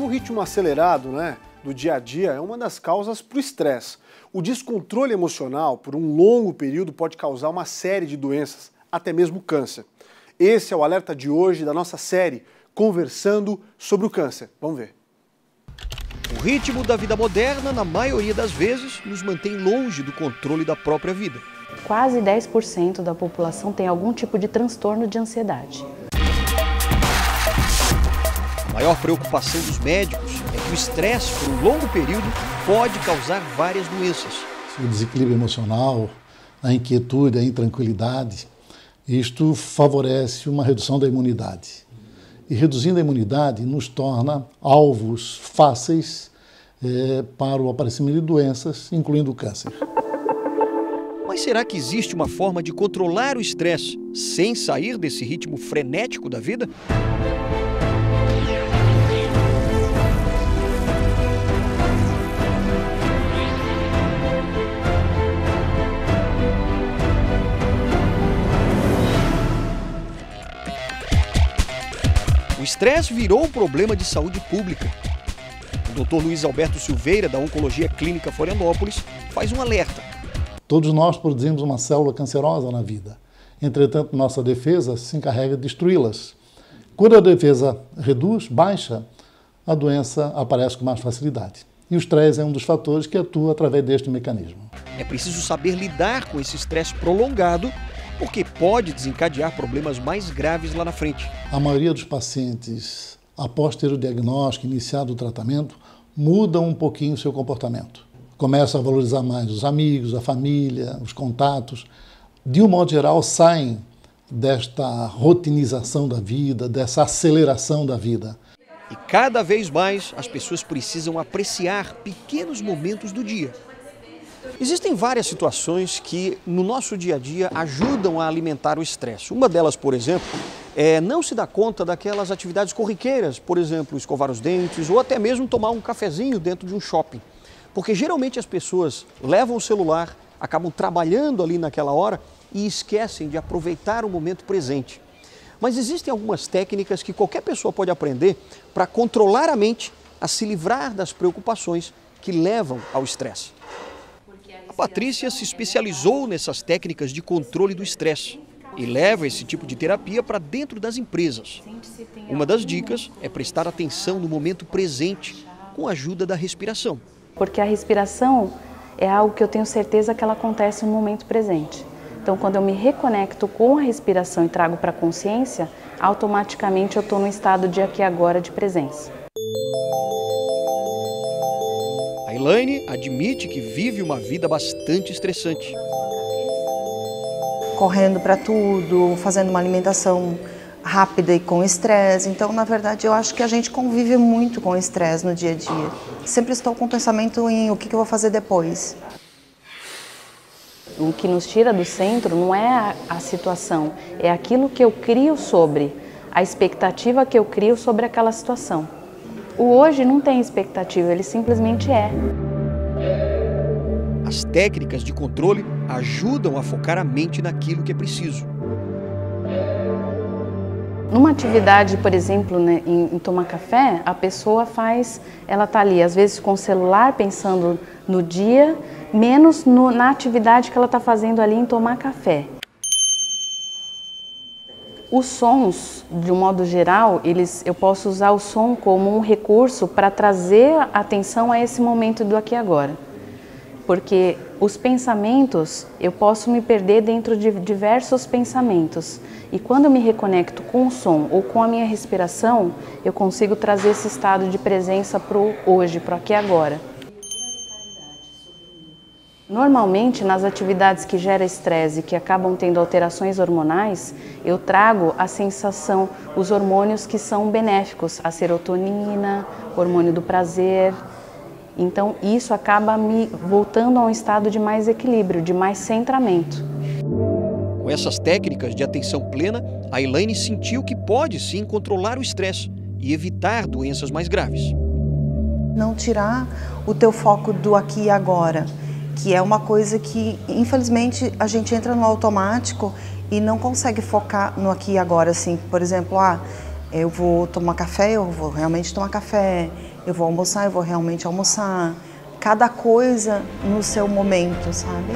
Um ritmo acelerado, né, do dia a dia é uma das causas para o estresse. O descontrole emocional por um longo período pode causar uma série de doenças, até mesmo câncer. Esse é o alerta de hoje da nossa série Conversando sobre o Câncer. Vamos ver. O ritmo da vida moderna, na maioria das vezes, nos mantém longe do controle da própria vida. Quase 10% da população tem algum tipo de transtorno de ansiedade. A maior preocupação dos médicos é que o estresse por um longo período pode causar várias doenças. O desequilíbrio emocional, a inquietude, a intranquilidade, isto favorece uma redução da imunidade. E reduzindo a imunidade nos torna alvos fáceis é, para o aparecimento de doenças, incluindo o câncer. Mas será que existe uma forma de controlar o estresse sem sair desse ritmo frenético da vida? O estresse virou um problema de saúde pública. O Dr. Luiz Alberto Silveira, da Oncologia Clínica Florianópolis, faz um alerta. Todos nós produzimos uma célula cancerosa na vida. Entretanto, nossa defesa se encarrega de destruí-las. Quando a defesa reduz, baixa, a doença aparece com mais facilidade. E o estresse é um dos fatores que atua através deste mecanismo. É preciso saber lidar com esse estresse prolongado porque pode desencadear problemas mais graves lá na frente. A maioria dos pacientes, após ter o diagnóstico, iniciado o tratamento, mudam um pouquinho o seu comportamento. Começam a valorizar mais os amigos, a família, os contatos. De um modo geral, saem desta rotinização da vida, dessa aceleração da vida. E cada vez mais as pessoas precisam apreciar pequenos momentos do dia Existem várias situações que no nosso dia a dia ajudam a alimentar o estresse. Uma delas, por exemplo, é não se dar conta daquelas atividades corriqueiras, por exemplo, escovar os dentes ou até mesmo tomar um cafezinho dentro de um shopping. Porque geralmente as pessoas levam o celular, acabam trabalhando ali naquela hora e esquecem de aproveitar o momento presente. Mas existem algumas técnicas que qualquer pessoa pode aprender para controlar a mente a se livrar das preocupações que levam ao estresse. Patrícia se especializou nessas técnicas de controle do estresse e leva esse tipo de terapia para dentro das empresas. Uma das dicas é prestar atenção no momento presente com a ajuda da respiração. Porque a respiração é algo que eu tenho certeza que ela acontece no momento presente. Então, quando eu me reconecto com a respiração e trago para a consciência, automaticamente eu estou no estado de aqui agora de presença. Elaine admite que vive uma vida bastante estressante. Correndo para tudo, fazendo uma alimentação rápida e com estresse. Então, na verdade, eu acho que a gente convive muito com estresse no dia a dia. Sempre estou com o pensamento em o que eu vou fazer depois. O que nos tira do centro não é a, a situação, é aquilo que eu crio sobre, a expectativa que eu crio sobre aquela situação. O hoje não tem expectativa, ele simplesmente é. As técnicas de controle ajudam a focar a mente naquilo que é preciso. Numa atividade, por exemplo, né, em, em, tomar café, a pessoa faz, ela está ali, às vezes com o celular, pensando no dia, menos no, na atividade que ela está fazendo ali em tomar café. Os sons, de um modo geral, eles, eu posso usar o som como um recurso para trazer atenção a esse momento do aqui e agora. Porque os pensamentos, eu posso me perder dentro de diversos pensamentos. E quando eu me reconecto com o som ou com a minha respiração, eu consigo trazer esse estado de presença para o hoje, para o aqui e agora. Normalmente, nas atividades que geram estresse e que acabam tendo alterações hormonais, eu trago a sensação, os hormônios que são benéficos, a serotonina, o hormônio do prazer. Então, isso acaba me voltando a um estado de mais equilíbrio, de mais centramento. Com essas técnicas de atenção plena, a Elaine sentiu que pode sim controlar o estresse e evitar doenças mais graves. Não tirar o teu foco do aqui e agora que é uma coisa que, infelizmente, a gente entra no automático e não consegue focar no aqui e agora, assim, por exemplo, ah, eu vou tomar café, eu vou realmente tomar café, eu vou almoçar, eu vou realmente almoçar. Cada coisa no seu momento, sabe?